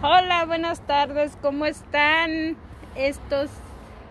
Hola, buenas tardes, ¿cómo están estos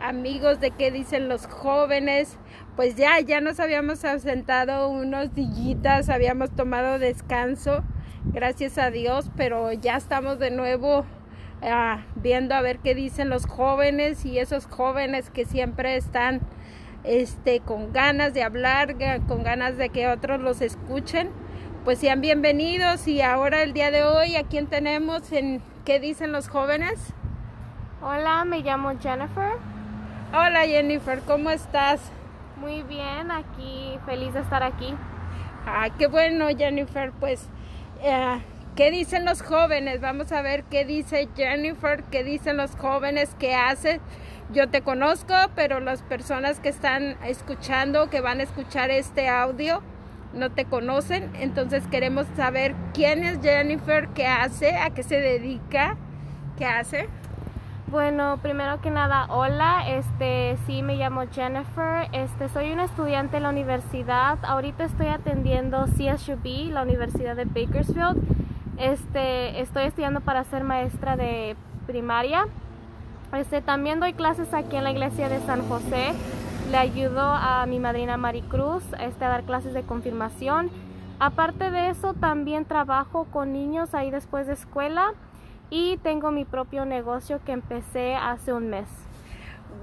amigos de qué dicen los jóvenes? Pues ya, ya nos habíamos ausentado unos dillitas, habíamos tomado descanso, gracias a Dios, pero ya estamos de nuevo uh, viendo a ver qué dicen los jóvenes y esos jóvenes que siempre están este, con ganas de hablar, con ganas de que otros los escuchen pues sean bienvenidos y ahora el día de hoy a quién tenemos en qué dicen los jóvenes. Hola, me llamo Jennifer. Hola Jennifer, ¿cómo estás? Muy bien, aquí feliz de estar aquí. Ah, qué bueno Jennifer, pues eh, ¿qué dicen los jóvenes? Vamos a ver qué dice Jennifer, qué dicen los jóvenes, qué hacen. Yo te conozco, pero las personas que están escuchando, que van a escuchar este audio, no te conocen, entonces queremos saber quién es Jennifer, qué hace, a qué se dedica, qué hace. Bueno, primero que nada, hola, este sí me llamo Jennifer, este soy una estudiante en la universidad. Ahorita estoy atendiendo CSUB, la Universidad de Bakersfield. Este, estoy estudiando para ser maestra de primaria. Este, también doy clases aquí en la iglesia de San José le ayudo a mi madrina Maricruz este, a dar clases de confirmación. Aparte de eso, también trabajo con niños ahí después de escuela y tengo mi propio negocio que empecé hace un mes.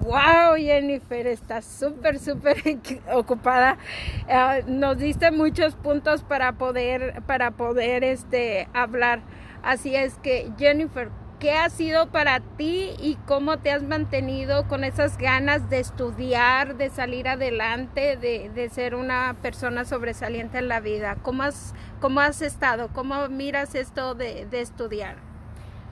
Wow, Jennifer, estás súper, súper ocupada. Uh, nos diste muchos puntos para poder, para poder este, hablar. Así es que, Jennifer, ¿Qué ha sido para ti y cómo te has mantenido con esas ganas de estudiar, de salir adelante, de, de ser una persona sobresaliente en la vida? ¿Cómo has, cómo has estado? ¿Cómo miras esto de, de estudiar?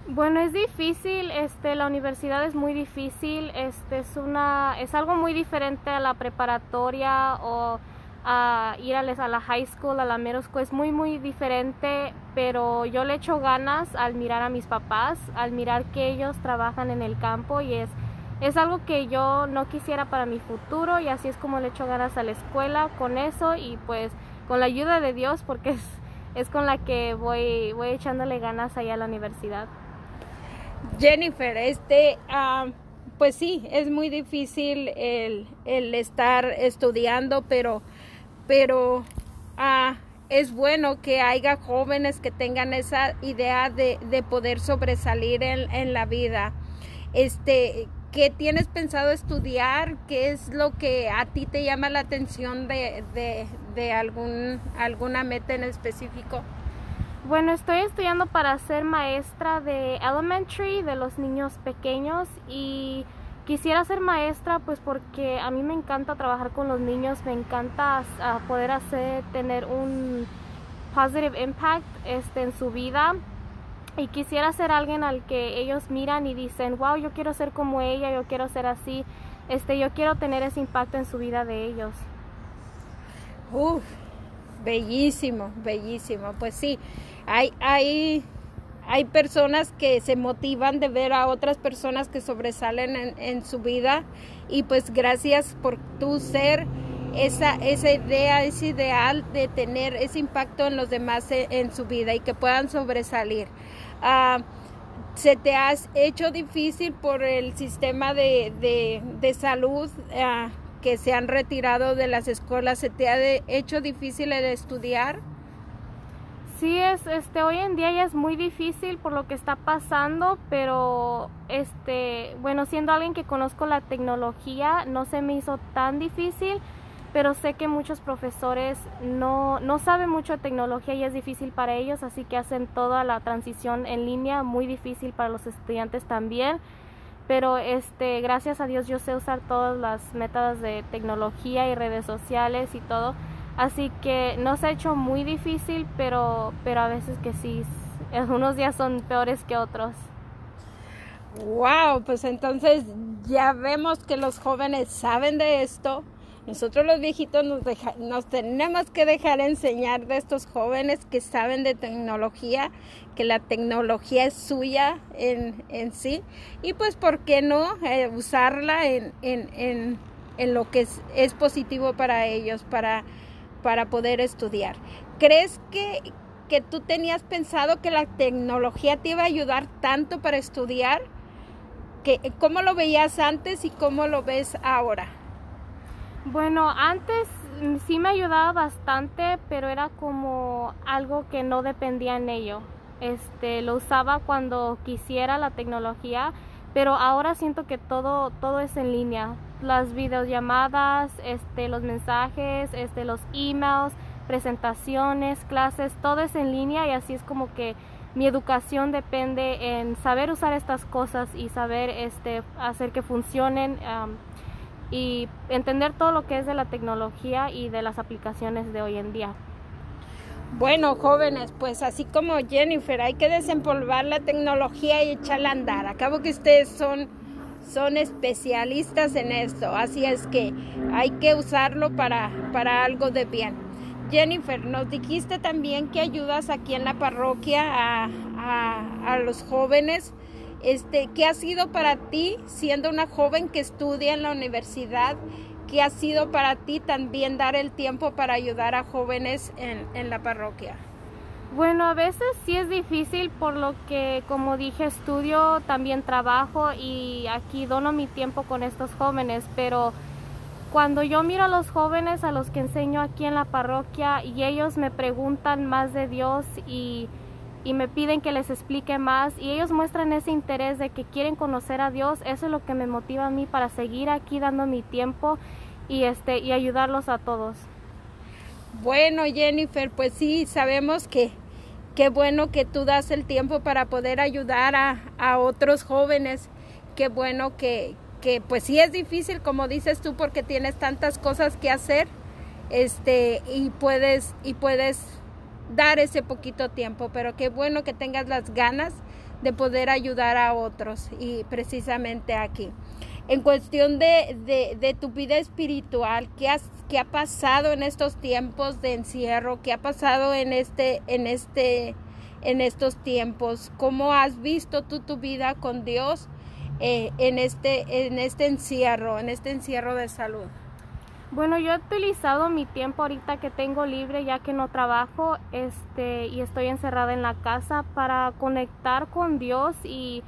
Bueno, es difícil, este, la universidad es muy difícil, este, es una, es algo muy diferente a la preparatoria o a ir a, la high school, a la middle school, es muy muy diferente, pero yo le echo ganas al mirar a mis papás, al mirar que ellos trabajan en el campo y es, es algo que yo no quisiera para mi futuro y así es como le echo ganas a la escuela con eso y pues con la ayuda de Dios porque es, es con la que voy, voy echándole ganas ahí a la universidad. Jennifer, este... Uh pues sí, es muy difícil el, el estar estudiando, pero, pero ah, es bueno que haya jóvenes que tengan esa idea de, de poder sobresalir en, en, la vida. Este, ¿Qué tienes pensado estudiar? ¿Qué es lo que a ti te llama la atención de, de, de algún, alguna meta en específico? Bueno, estoy estudiando para ser maestra de elementary, de los niños pequeños y quisiera ser maestra pues porque a mí me encanta trabajar con los niños, me encanta poder hacer, tener un positive impact este, en su vida y quisiera ser alguien al que ellos miran y dicen, wow, yo quiero ser como ella, yo quiero ser así, este, yo quiero tener ese impacto en su vida de ellos. Uf, bellísimo, bellísimo. Pues sí, hay, hay, hay personas que se motivan de ver a otras personas que sobresalen en, su vida y pues gracias por tu ser esa, esa idea, ese ideal de tener ese impacto en los demás en, en su vida y que puedan sobresalir. Uh, ¿Se te ha hecho difícil por el sistema de, de, salud uh, que se han retirado de las escuelas? ¿Se te ha hecho difícil el estudiar? Sí, es, este, hoy en día ya es muy difícil por lo que está pasando, pero, este, bueno, siendo alguien que conozco la tecnología, no se me hizo tan difícil, pero sé que muchos profesores no, no saben mucho de tecnología y es difícil para ellos, así que hacen toda la transición en línea muy difícil para los estudiantes también. Pero este, gracias a Dios yo sé usar todas las métodos de tecnología y redes sociales y todo. Así que no se ha hecho muy difícil, pero, pero a veces que sí, unos días son peores que otros. Wow, pues entonces ya vemos que los jóvenes saben de esto. Nosotros los viejitos nos, deja, tenemos que dejar enseñar de estos jóvenes que saben de tecnología, que la tecnología es suya en, en sí. Y pues, ¿por qué no eh, usarla en, en, en, en, lo que es, es positivo para ellos, para para poder estudiar. ¿Crees que, que tú tenías pensado que la tecnología te iba a ayudar tanto para estudiar? que ¿Cómo lo veías antes y cómo lo ves ahora? Bueno, antes sí me ayudaba bastante, pero era como algo que no dependía en ello. Este, lo usaba cuando quisiera la tecnología, pero ahora siento que todo todo es en línea. Las videollamadas, este, los mensajes, este, los emails, presentaciones, clases, todo es en línea y así es como que mi educación depende en saber usar estas cosas y saber este, hacer que funcionen y entender todo lo que es de la tecnología y de las aplicaciones de hoy en día. Bueno, jóvenes, pues así como Jennifer, hay que desempolvar la tecnología y echarla a andar. Acabo que ustedes son, son especialistas en esto, así es que hay que usarlo para, para algo de bien. Jennifer, nos dijiste también que ayudas aquí en la parroquia a, a los jóvenes este, ¿Qué ha sido para ti, siendo una joven que estudia en la universidad, qué ha sido para ti también dar el tiempo para ayudar a jóvenes en, en la parroquia? Bueno, a veces sí es difícil por lo que, como dije, estudio, también trabajo y aquí dono mi tiempo con estos jóvenes, pero cuando yo miro a los jóvenes a los que enseño aquí en la parroquia y ellos me preguntan más de Dios y y me piden que les explique más y ellos muestran ese interés de que quieren conocer a Dios, eso es lo que me motiva a mí para seguir aquí dando mi tiempo y este y ayudarlos a todos. Bueno, Jennifer, pues sí, sabemos que qué bueno que tú das el tiempo para poder ayudar a, a otros jóvenes. Qué bueno que, que pues sí es difícil, como dices tú, porque tienes tantas cosas que hacer. Este, y puedes y puedes dar ese poquito tiempo, pero qué bueno que tengas las ganas de poder ayudar a otros y precisamente aquí. En cuestión de, de, tu vida espiritual, ¿qué, has, ¿qué ha pasado en estos tiempos de encierro? ¿Qué ha pasado en, este, en, este, en estos tiempos? ¿Cómo has visto tú tu vida con Dios eh, en, este, en este encierro, en este encierro de salud? Bueno, yo he utilizado mi tiempo ahorita que tengo libre ya que no trabajo este, y estoy encerrada en la casa para conectar con Dios y,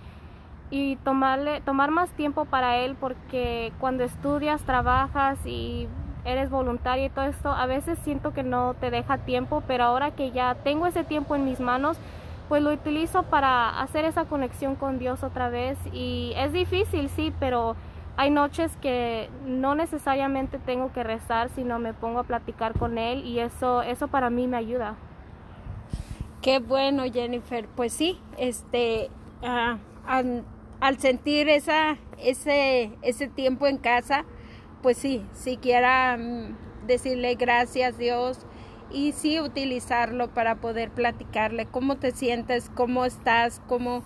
y tomarle, tomar más tiempo para Él porque cuando estudias, trabajas y eres voluntaria y todo esto, a veces siento que no te deja tiempo, pero ahora que ya tengo ese tiempo en mis manos, pues lo utilizo para hacer esa conexión con Dios otra vez y es difícil, sí, pero hay noches que no necesariamente tengo que rezar, sino me pongo a platicar con él y eso, eso para mí me ayuda. Qué bueno, Jennifer. Pues sí, este, ah, al, sentir esa, ese, ese tiempo en casa, pues sí, siquiera mm, decirle gracias Dios y sí utilizarlo para poder platicarle cómo te sientes, cómo estás, cómo,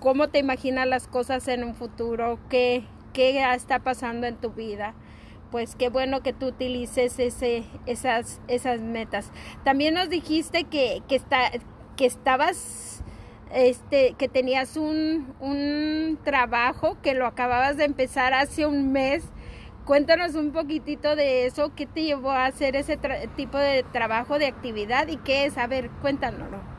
cómo te imaginas las cosas en un futuro, qué, qué está pasando en tu vida. Pues qué bueno que tú utilices ese, esas, esas metas. También nos dijiste que, que, está, que estabas, este, que tenías un, un trabajo que lo acababas de empezar hace un mes. Cuéntanos un poquitito de eso, qué te llevó a hacer ese tipo de trabajo, de actividad y qué es. A ver, cuéntanoslo.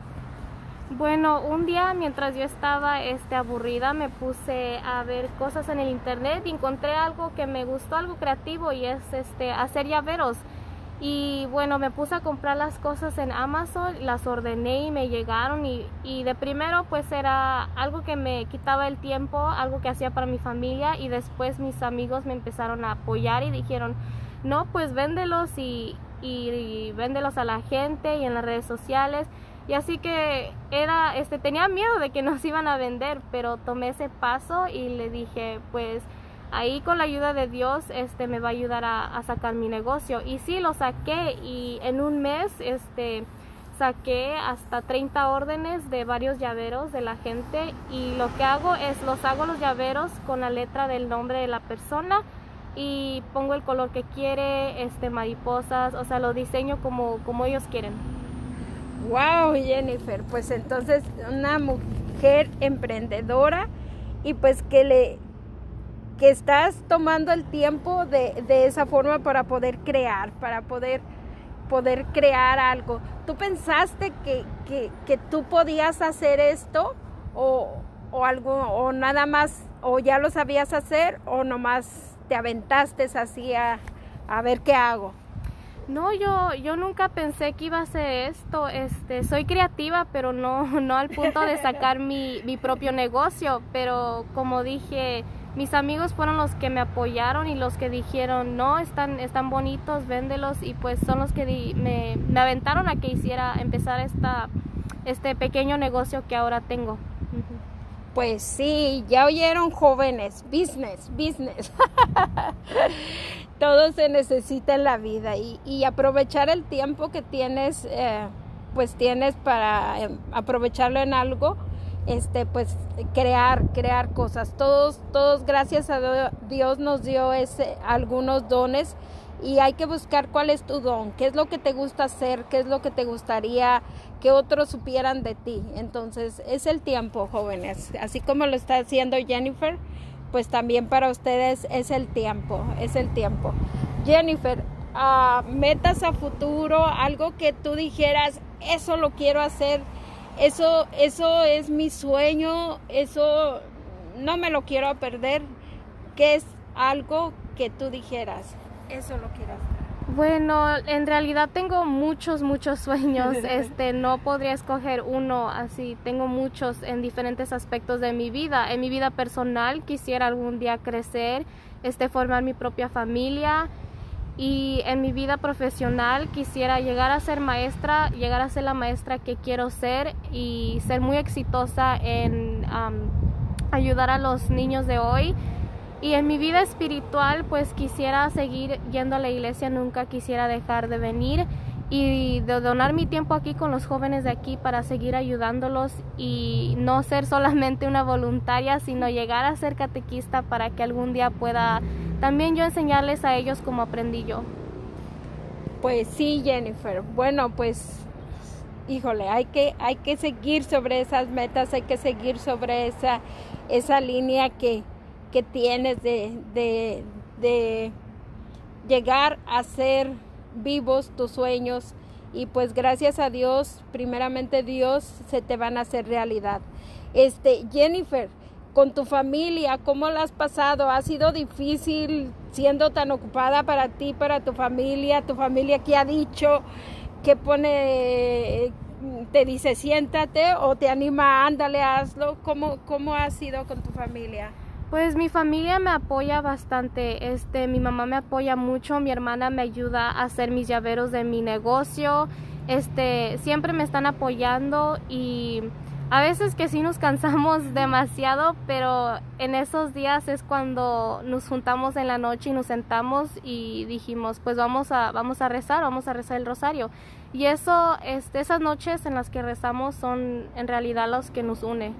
Bueno, un día mientras yo estaba este, aburrida me puse a ver cosas en el internet y encontré algo que me gustó, algo creativo y es este, hacer llaveros. Y bueno, me puse a comprar las cosas en Amazon, las ordené y me llegaron y, y de primero pues era algo que me quitaba el tiempo, algo que hacía para mi familia y después mis amigos me empezaron a apoyar y dijeron, no, pues véndelos y, y, véndelos a la gente y en las redes sociales. Y así que era, este, tenía miedo de que nos iban a vender, pero tomé ese paso y le dije, pues ahí con la ayuda de Dios, este, me va a ayudar a, sacar mi negocio. Y sí, lo saqué y en un mes, este, saqué hasta 30 órdenes de varios llaveros de la gente y lo que hago es los hago los llaveros con la letra del nombre de la persona y pongo el color que quiere, este mariposas, o sea, lo diseño como como ellos quieren. Wow, Jennifer, pues entonces una mujer emprendedora y pues que le que estás tomando el tiempo de, de esa forma para poder crear, para poder poder crear algo. ¿tú pensaste que, que, tú podías hacer esto o, o, algo, o nada más, o ya lo sabías hacer o nomás te aventaste así a, a ver qué hago? No, yo, yo nunca pensé que iba a hacer esto. Este, soy creativa, pero no, no al punto de sacar mi, mi propio negocio. Pero como dije, mis amigos fueron los que me apoyaron y los que dijeron, no, están, están bonitos, véndelos. Y pues son los que me, me, aventaron a que hiciera, empezar esta, este pequeño negocio que ahora tengo. Pues sí, ya oyeron jóvenes, business, business. todo se necesita en la vida y, aprovechar el tiempo que tienes, eh, pues tienes para em, aprovecharlo en algo, este, pues crear, crear cosas. Todos, todos, gracias a Dios nos dio ese, algunos dones y hay que buscar cuál es tu don, qué es lo que te gusta hacer, qué es lo que te gustaría que otros supieran de ti. Entonces es el tiempo, jóvenes, así como lo está haciendo Jennifer pues también para ustedes es el tiempo, es el tiempo. Jennifer, uh, metas a futuro, algo que tú dijeras, eso lo quiero hacer, eso, eso es mi sueño, eso no me lo quiero perder, que es algo que tú dijeras, eso lo quiero hacer. Bueno, en realidad tengo muchos, muchos sueños. Este, no podría escoger uno así. Tengo muchos en diferentes aspectos de mi vida. En mi vida personal quisiera algún día crecer, este, formar mi propia familia. Y en mi vida profesional quisiera llegar a ser maestra, llegar a ser la maestra que quiero ser y ser muy exitosa en ayudar a los niños de hoy. Y en mi vida espiritual, pues quisiera seguir yendo a la iglesia, nunca quisiera dejar de venir y de donar mi tiempo aquí con los jóvenes de aquí para seguir ayudándolos y no ser solamente una voluntaria, sino llegar a ser catequista para que algún día pueda también yo enseñarles a ellos como aprendí yo. Pues sí, Jennifer. Bueno, pues híjole, hay que hay que seguir sobre esas metas, hay que seguir sobre esa esa línea que que tienes de, llegar a ser vivos tus sueños y pues gracias a Dios, primeramente Dios, se te van a hacer realidad. Este, Jennifer, con tu familia, ¿cómo la has pasado? ¿Ha sido difícil siendo tan ocupada para ti, para tu familia? ¿Tu familia qué ha dicho? ¿Qué pone, te dice siéntate o te anima, ándale, hazlo? ¿Cómo, cómo ha sido con tu familia? Pues mi familia me apoya bastante, este, mi mamá me apoya mucho, mi hermana me ayuda a hacer mis llaveros de mi negocio, este, siempre me están apoyando y a veces que sí nos cansamos demasiado, pero en esos días es cuando nos juntamos en la noche y nos sentamos y dijimos, pues vamos a, vamos a rezar, vamos a rezar el rosario. Y eso, este, esas noches en las que rezamos son en realidad los que nos une.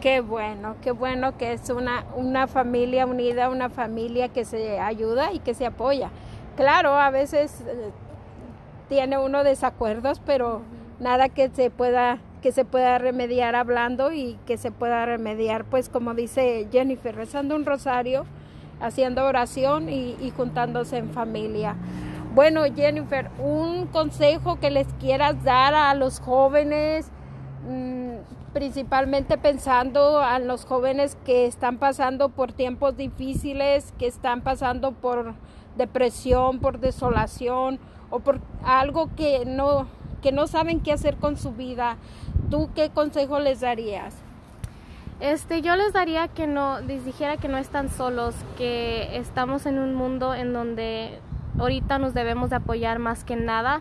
Qué bueno, qué bueno que es una, una familia unida, una familia que se ayuda y que se apoya. Claro, a veces eh, tiene uno desacuerdos, pero nada que se pueda que se pueda remediar hablando y que se pueda remediar, pues como dice Jennifer, rezando un rosario, haciendo oración y, y juntándose en familia. Bueno, Jennifer, un consejo que les quieras dar a los jóvenes, mm, principalmente pensando a los jóvenes que están pasando por tiempos difíciles, que están pasando por depresión, por desolación o por algo que no que no saben qué hacer con su vida. ¿Tú qué consejo les darías? Este, yo les daría que no, les dijera que no están solos, que estamos en un mundo en donde ahorita nos debemos de apoyar más que nada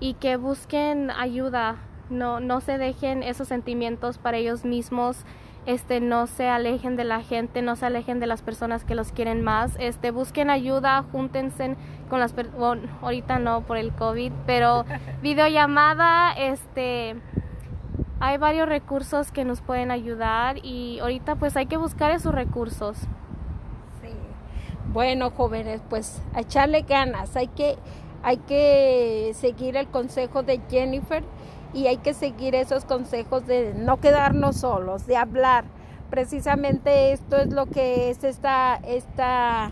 y que busquen ayuda, no, no se dejen esos sentimientos para ellos mismos, este, no se alejen de la gente, no se alejen de las personas que los quieren más, este, busquen ayuda, júntense con las personas, ahorita no por el COVID, pero videollamada, este, hay varios recursos que nos pueden ayudar y ahorita pues hay que buscar esos recursos. Sí. Bueno, jóvenes, pues a echarle ganas, hay que, hay que seguir el consejo de Jennifer y hay que seguir esos consejos de no quedarnos solos, de hablar. Precisamente esto es lo que es esta, esta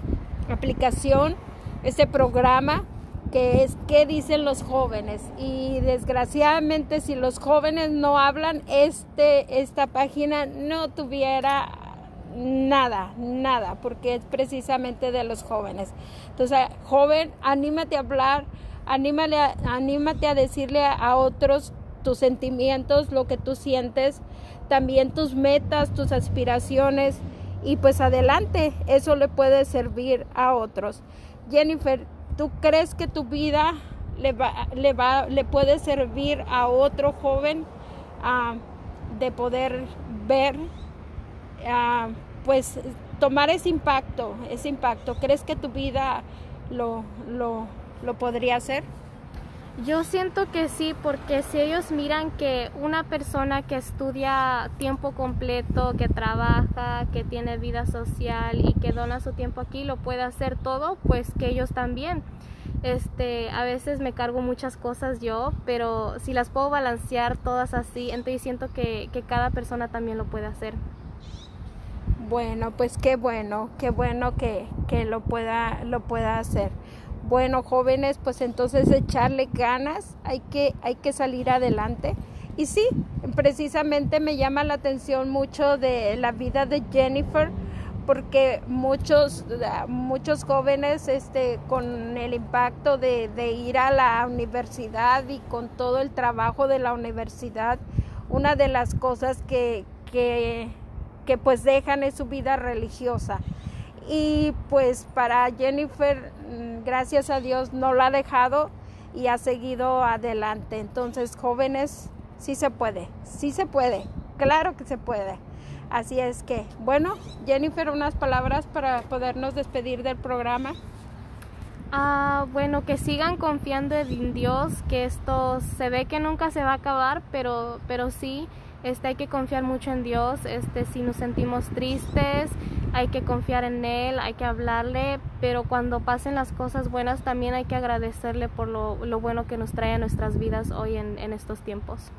aplicación, este programa que es qué dicen los jóvenes y desgraciadamente si los jóvenes no hablan este esta página no tuviera nada nada porque es precisamente de los jóvenes entonces joven anímate a hablar anímale anímate a decirle a otros tus sentimientos lo que tú sientes también tus metas tus aspiraciones y pues adelante eso le puede servir a otros Jennifer ¿Tú crees que tu vida le, va, le, va, le puede servir a otro joven uh, de poder ver, uh, pues tomar ese impacto, ese impacto? ¿Crees que tu vida lo, lo, lo podría hacer? Yo siento que sí, porque si ellos miran que una persona que estudia tiempo completo, que trabaja, que tiene vida social y que dona su tiempo aquí, lo puede hacer todo, pues que ellos también. Este, a veces me cargo muchas cosas yo, pero si las puedo balancear todas así, entonces siento que, que cada persona también lo puede hacer. Bueno, pues qué bueno, qué bueno que, que lo pueda, lo pueda hacer bueno, jóvenes, pues entonces echarle ganas, hay que, hay que salir adelante. Y sí, precisamente me llama la atención mucho de la vida de Jennifer, porque muchos, muchos jóvenes este, con el impacto de, ir a la universidad y con todo el trabajo de la universidad, una de las cosas que, que, que pues dejan es su vida religiosa y pues para Jennifer, mm, gracias a Dios, no la ha dejado y ha seguido adelante. Entonces, jóvenes, sí se puede, sí se puede, claro que se puede. Así es que, bueno, Jennifer, unas palabras para podernos despedir del programa. Ah, bueno, que sigan confiando en Dios, que esto se ve que nunca se va a acabar, pero, pero sí este, hay que confiar mucho en Dios, este, si nos sentimos tristes, hay que confiar en Él, hay que hablarle, pero cuando pasen las cosas buenas también hay que agradecerle por lo, bueno que nos trae a nuestras vidas hoy en, en estos tiempos.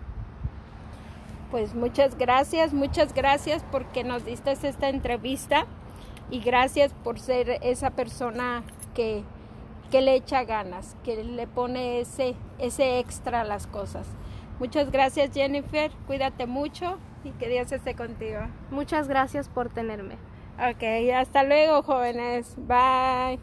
Pues muchas gracias, muchas gracias porque nos diste esta entrevista y gracias por ser esa persona que, que le echa ganas, que le pone ese, ese extra a las cosas. Muchas gracias Jennifer, cuídate mucho y que Dios esté contigo. Muchas gracias por tenerme. Ok, hasta luego jóvenes. Bye.